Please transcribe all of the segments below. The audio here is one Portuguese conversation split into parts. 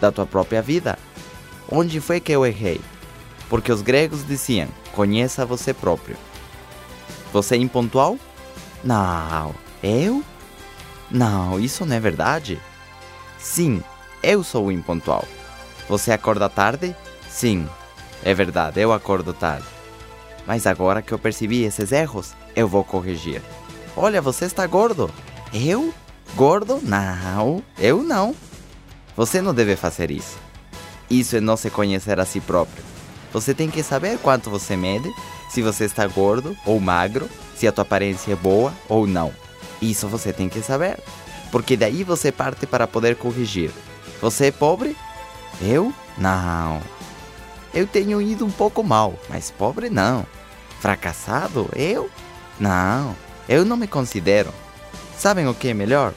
da tua própria vida. Onde foi que eu errei? Porque os gregos diziam: conheça você próprio. Você é impontual? Não. Eu? Não, isso não é verdade. Sim, eu sou impontual. Você acorda tarde? Sim, é verdade, eu acordo tarde. Mas agora que eu percebi esses erros, eu vou corrigir. Olha, você está gordo. Eu? Gordo? Não, eu não. Você não deve fazer isso. Isso é não se conhecer a si próprio. Você tem que saber quanto você mede, se você está gordo ou magro, se a tua aparência é boa ou não. Isso você tem que saber. Porque daí você parte para poder corrigir. Você é pobre? Eu? Não. Eu tenho ido um pouco mal, mas pobre não. Fracassado? Eu? Não. Eu não me considero. Sabem o que é melhor?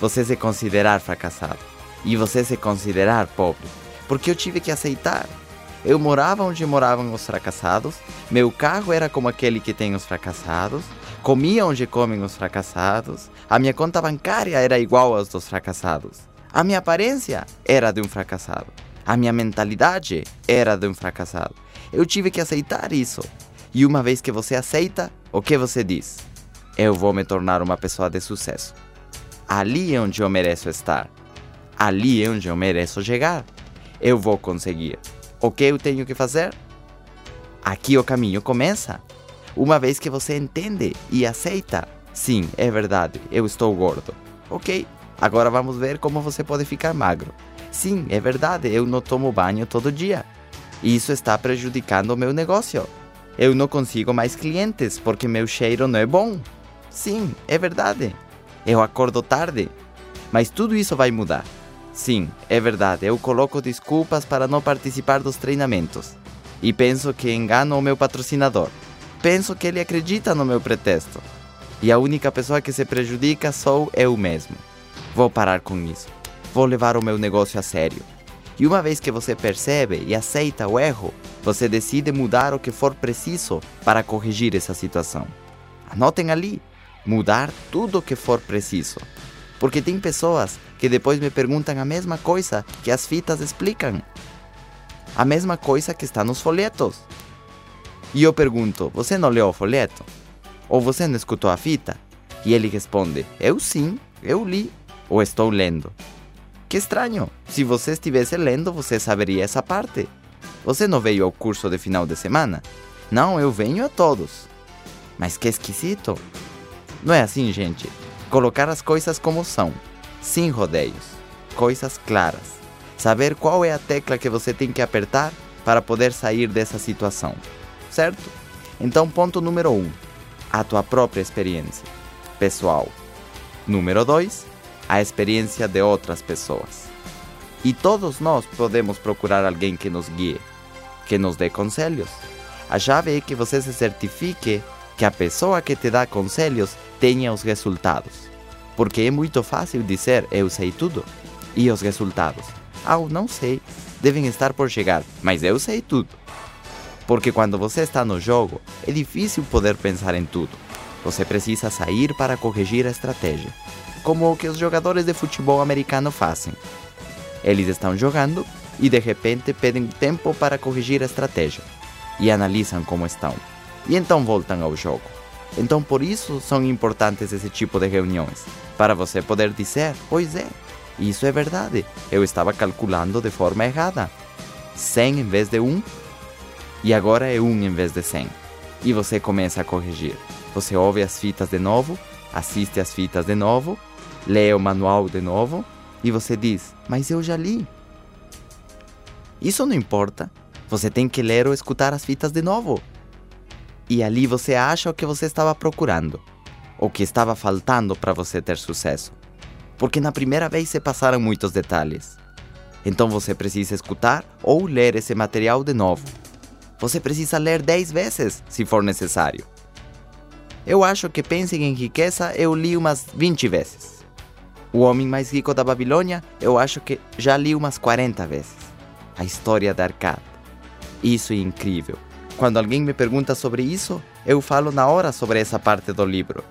Você se considerar fracassado e você se considerar pobre. Porque eu tive que aceitar. Eu morava onde moravam os fracassados, meu carro era como aquele que tem os fracassados, comia onde comem os fracassados, a minha conta bancária era igual aos dos fracassados, a minha aparência era de um fracassado, a minha mentalidade era de um fracassado. Eu tive que aceitar isso. E uma vez que você aceita, o que você diz? Eu vou me tornar uma pessoa de sucesso. Ali é onde eu mereço estar. Ali é onde eu mereço chegar. Eu vou conseguir. O que eu tenho que fazer? Aqui o caminho começa. Uma vez que você entende e aceita, sim, é verdade, eu estou gordo. Ok, agora vamos ver como você pode ficar magro. Sim, é verdade, eu não tomo banho todo dia. Isso está prejudicando o meu negócio. Eu não consigo mais clientes porque meu cheiro não é bom. Sim, é verdade. Eu acordo tarde. Mas tudo isso vai mudar. Sim, é verdade, eu coloco desculpas para não participar dos treinamentos. E penso que engano o meu patrocinador. Penso que ele acredita no meu pretexto. E a única pessoa que se prejudica sou eu mesmo. Vou parar com isso. Vou levar o meu negócio a sério. E uma vez que você percebe e aceita o erro, você decide mudar o que for preciso para corrigir essa situação. Anotem ali: mudar tudo o que for preciso. Porque tem pessoas que depois me perguntam a mesma coisa que as fitas explicam. A mesma coisa que está nos folhetos. E eu pergunto: Você não leu o folheto? Ou você não escutou a fita? E ele responde: Eu sim, eu li. Ou estou lendo. Que estranho! Se você estivesse lendo, você saberia essa parte. Você não veio ao curso de final de semana? Não, eu venho a todos. Mas que esquisito! Não é assim, gente. Colocar as coisas como são, sem rodeios, coisas claras. Saber qual é a tecla que você tem que apertar para poder sair dessa situação, certo? Então, ponto número 1: um, a tua própria experiência pessoal. Número 2: a experiência de outras pessoas. E todos nós podemos procurar alguém que nos guie, que nos dê conselhos. A chave é que você se certifique que a pessoa que te dá conselhos tenha os resultados. Porque é muito fácil dizer eu sei tudo. E os resultados? Ah, não sei. Devem estar por chegar, mas eu sei tudo. Porque quando você está no jogo, é difícil poder pensar em tudo. Você precisa sair para corrigir a estratégia, como o que os jogadores de futebol americano fazem. Eles estão jogando e de repente pedem tempo para corrigir a estratégia e analisam como estão e então voltam ao jogo. Então por isso são importantes esse tipo de reuniões, para você poder dizer, pois é, isso é verdade, eu estava calculando de forma errada. 100 em vez de 1, e agora é 1 em vez de 100. E você começa a corrigir. Você ouve as fitas de novo, assiste as fitas de novo, lê o manual de novo, e você diz, mas eu já li. Isso não importa. Você tem que ler ou escutar as fitas de novo e ali você acha o que você estava procurando, o que estava faltando para você ter sucesso. Porque na primeira vez se passaram muitos detalhes. Então você precisa escutar ou ler esse material de novo. Você precisa ler 10 vezes, se for necessário. Eu acho que Pensem em Riqueza eu li umas 20 vezes. O Homem Mais Rico da Babilônia eu acho que já li umas 40 vezes. A história da Arcada. Isso é incrível. Quando alguém me pergunta sobre isso, eu falo na hora sobre essa parte do livro.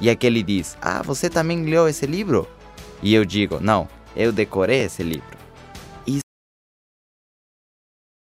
E aquele diz: Ah, você também leu esse livro? E eu digo: Não, eu decorei esse livro.